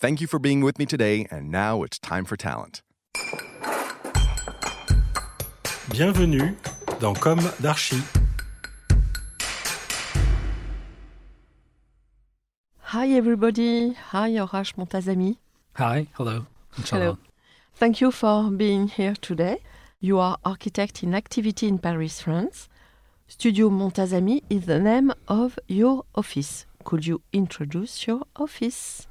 Thank you for being with me today, and now it's time for talent. Bienvenue dans Comme d'Archi. Hi everybody. Hi Horace Montazami. Hi, hello. Hello. Thank you for being here today. You are architect in activity in Paris, France. Studio Montazami is the name of your office. Could you introduce your office?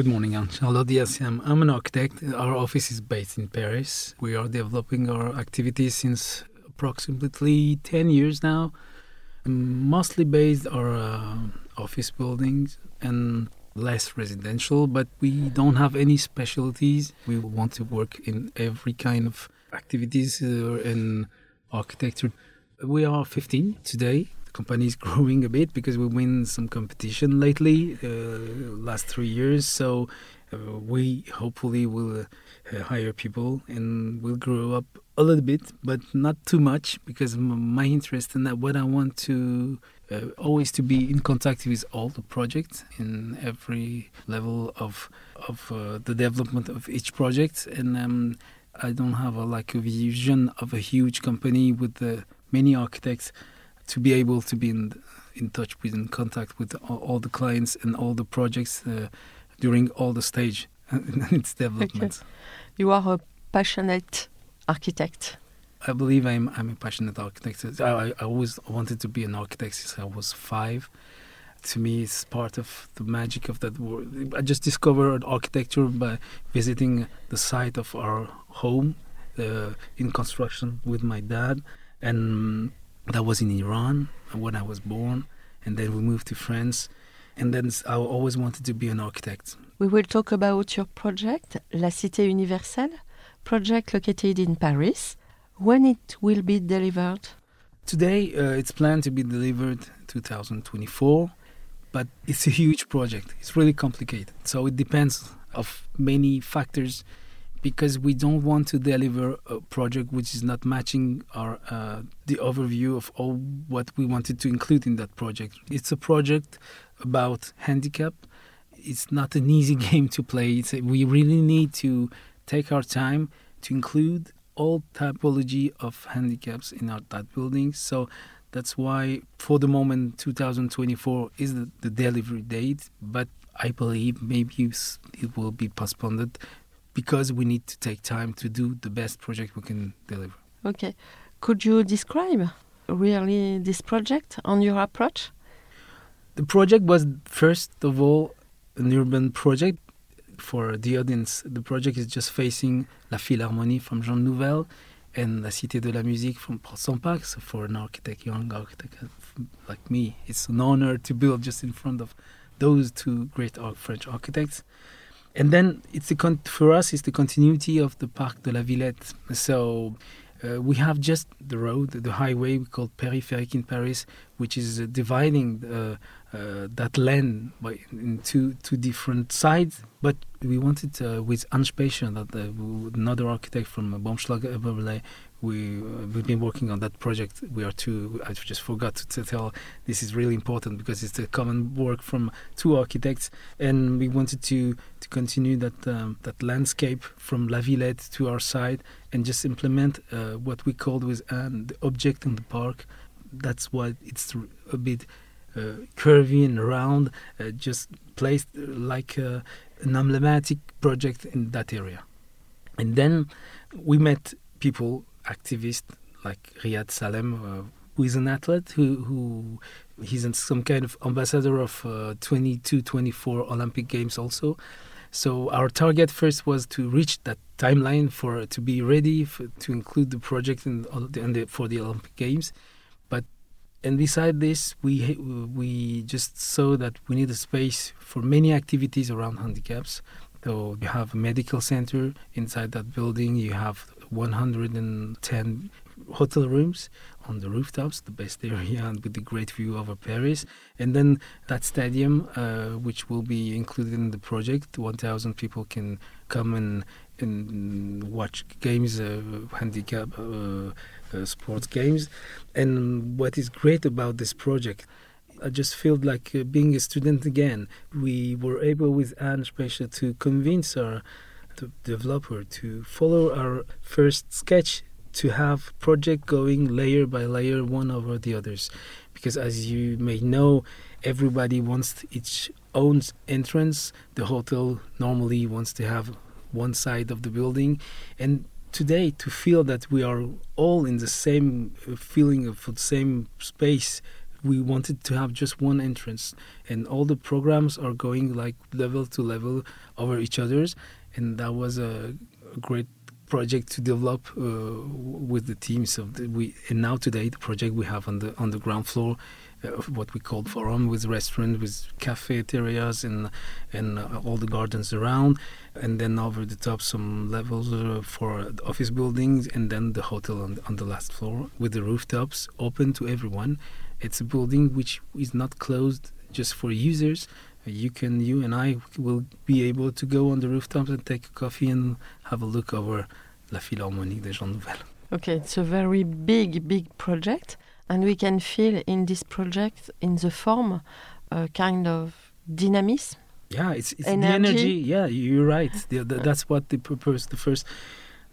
Good morning, Anne Charlotte. I'm, I'm an architect. Our office is based in Paris. We are developing our activities since approximately 10 years now. Mostly based on uh, office buildings and less residential, but we don't have any specialties. We want to work in every kind of activities uh, in architecture. We are 15 today. Company is growing a bit because we win some competition lately, uh, last three years. So uh, we hopefully will uh, hire people and we'll grow up a little bit, but not too much because my interest in that what I want to uh, always to be in contact with all the projects in every level of of uh, the development of each project and um, I don't have a, like a vision of a huge company with uh, many architects to be able to be in in touch with in contact with all, all the clients and all the projects uh, during all the stage in its development. Okay. You are a passionate architect. I believe I'm I'm a passionate architect. I, I always wanted to be an architect since I was five. To me, it's part of the magic of that world. I just discovered architecture by visiting the site of our home uh, in construction with my dad, and that was in Iran when I was born. And then we moved to France, and then I always wanted to be an architect. We will talk about your project, La Cité Universelle, project located in Paris. When it will be delivered? Today, uh, it's planned to be delivered 2024, but it's a huge project. It's really complicated, so it depends of many factors because we don't want to deliver a project which is not matching our uh, the overview of all what we wanted to include in that project. It's a project about handicap. It's not an easy game to play. It's a, we really need to take our time to include all typology of handicaps in our that building. So that's why, for the moment, 2024 is the, the delivery date. But I believe maybe it will be postponed because we need to take time to do the best project we can deliver. Okay. Could you describe really this project on your approach? The project was, first of all, an urban project. For the audience, the project is just facing La Philharmonie from Jean Nouvel and La Cité de la Musique from Portzamparc. So for an architect, young architect like me, it's an honor to build just in front of those two great French architects and then it's the con- for us it's the continuity of the Parc de la Villette. So uh, we have just the road, the highway we call Périphérique in Paris, which is uh, dividing uh, uh that land by into two different sides. But we wanted with uh, another architect from Baumschlager Eberle, we we've been working on that project. We are two. I just forgot to tell. This is really important because it's a common work from two architects, and we wanted to to continue that um, that landscape from La Villette to our side, and just implement uh, what we called with um, the object in the park. That's why it's a bit uh, curvy and round, uh, just placed like uh, an emblematic project in that area. And then we met people, activists like Ryadh Sallem, uh, who is an athlete who, who he's some kind of ambassador of uh, 22, 24 Olympic Games also. So our target first was to reach that timeline for to be ready for, to include the project in, in the, for the Olympic Games. And beside this, we we just saw that we need a space for many activities around handicaps. So you have a medical center inside that building. You have 110 hotel rooms on the rooftops, the best area, and with the great view over Paris. And then that stadium, uh, which will be included in the project, 1,000 people can come and, and watch games, uh, handicap uh, sports games. And what is great about this project, I just feel like uh, being a student again. We were able with Anne Speicher to convince our developer to follow our first sketch to have project going layer by layer one over the others because as you may know everybody wants its own entrance the hotel normally wants to have one side of the building and today to feel that we are all in the same uh, feeling of the same space. We wanted to have just one entrance and all the programs are going like level to level over each other's and that was a great project to develop uh, with the teams we and now today the project we have on the on the ground floor uh, what we call forum with restaurant with cafeterias and and uh, all the gardens around and then over the top some levels uh, for office buildings and then the hotel on, on the last floor with the rooftops open to everyone. It's a building which is not closed just for users. You can you and I will be able to go on the rooftops and take a coffee and have a look over La Philharmonie des Jean Nouvel. Okay, it's a very big, big project, and we can feel in this project, in the form, a kind of dynamism. Yeah, it's, it's energy. the energy. Yeah, you're right. The, the, that's what the purpose, the first,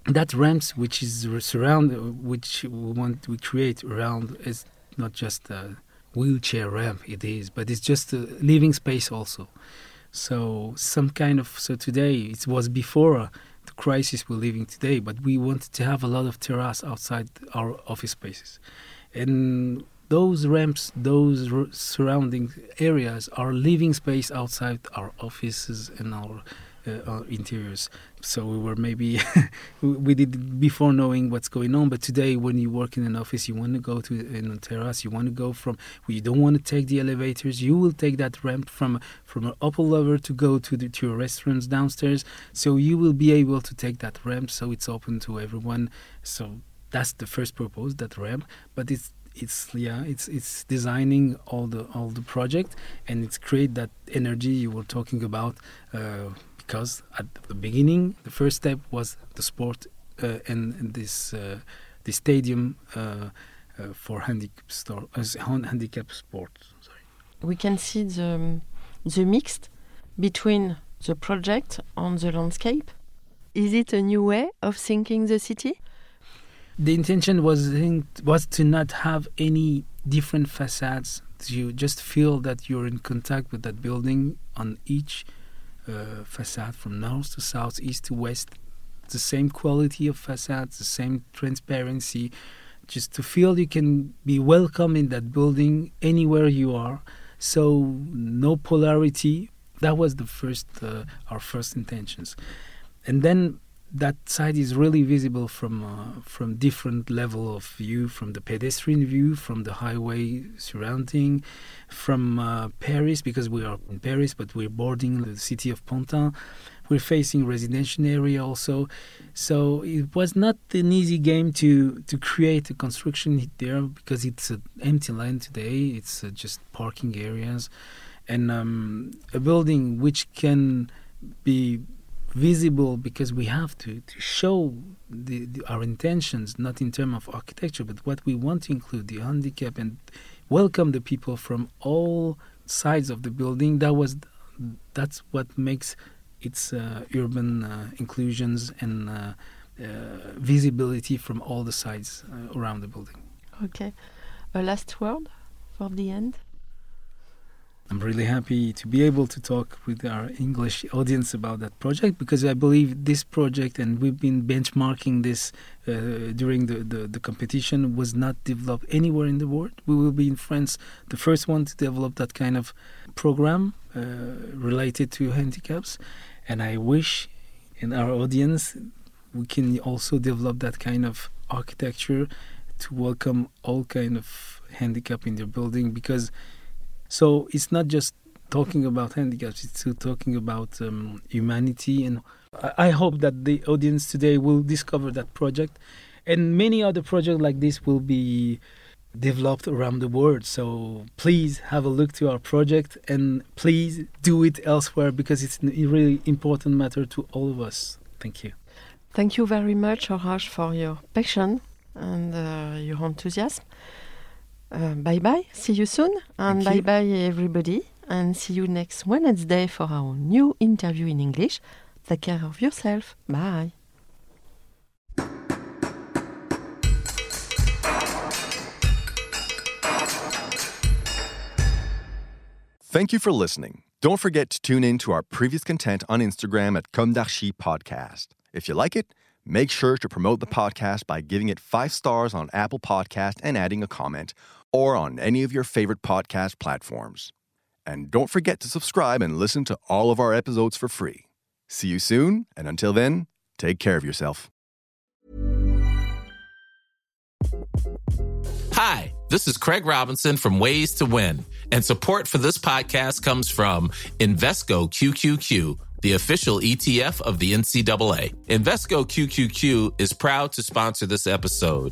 that ramps which is surround, which we want we create around is not just a wheelchair ramp. It is, but it's just a living space also. So some kind of so today it was before the crisis we're living today, but we wanted to have a lot of terrace outside our office spaces. And those ramps, those surrounding areas are living space outside our offices and our uh, interiors. So we were maybe we did before knowing what's going on. But today, when you work in an office, you want to go to in a terrace. You want to go from. You don't want to take the elevators. You will take that ramp from from an upper level to go to the to your restaurants downstairs. So you will be able to take that ramp. So it's open to everyone. So that's the first purpose, that ramp. But it's it's yeah it's it's designing all the all the project and it's create that energy you were talking about uh, because at the beginning, the first step was the sport uh, and, and, this uh, the stadium uh, uh for handicap, store, uh, handicap sport. Sorry. We can see the the mixed between the project and the landscape. Is it a new way of thinking the city? The intention was was to not have any different facades. You just feel that you're in contact with that building on each uh, facade from north to south, east to west. The same quality of facades, the same transparency, just to feel you can be welcome in that building anywhere you are. So no polarity. That was the first, uh, our first intentions, and then that side is really visible from uh, from different level of view, from the pedestrian view, from the highway surrounding, from uh, Paris because we are in Paris, but we're boarding the city of Pantin. We're facing residential area also, so it was not an easy game to to create a construction there because it's an empty land today. It's uh, just parking areas, and um, a building which can be visible because we have to, to show the, the, our intentions, not in terms of architecture, but what we want to include the handicap and welcome the people from all sides of the building. That was that's what makes its uh, urban uh, inclusions and uh, uh visibility from all the sides uh, around the building. Okay, a last word for the end. I'm really happy to be able to talk with our English audience about that project because I believe this project, and we've been benchmarking this uh, during the, the, the, competition, was not developed anywhere in the world. We will be in France, the first one to develop that kind of program uh, related to handicaps. And I wish in our audience we can also develop that kind of architecture to welcome all kind of handicap in their building because so it's not just talking about handicaps; it's talking about um, humanity. And I hope that the audience today will discover that project, and many other projects like this will be developed around the world. So please have a look to our project and please do it elsewhere because it's a really important matter to all of us. Thank you. Thank you very much, Horace, for your passion and uh, your enthusiasm. Uh, bye bye. See you soon. And bye bye, everybody. And see you next Wednesday for our new interview in English. Take care of yourself. Bye. Thank you for listening. Don't forget to tune in to our previous content on Instagram at Comme d'Archi Podcast. If you like it, make sure to promote the podcast by giving it five stars on Apple Podcast and adding a comment or on any of your favorite podcast platforms. And don't forget to subscribe and listen to all of our episodes for free. See you soon, and until then, take care of yourself. Hi, this is Craig Robinson from Ways to Win, and support for this podcast comes from Invesco QQQ the official ETF of the NCAA. Invesco QQQ is proud to sponsor this episode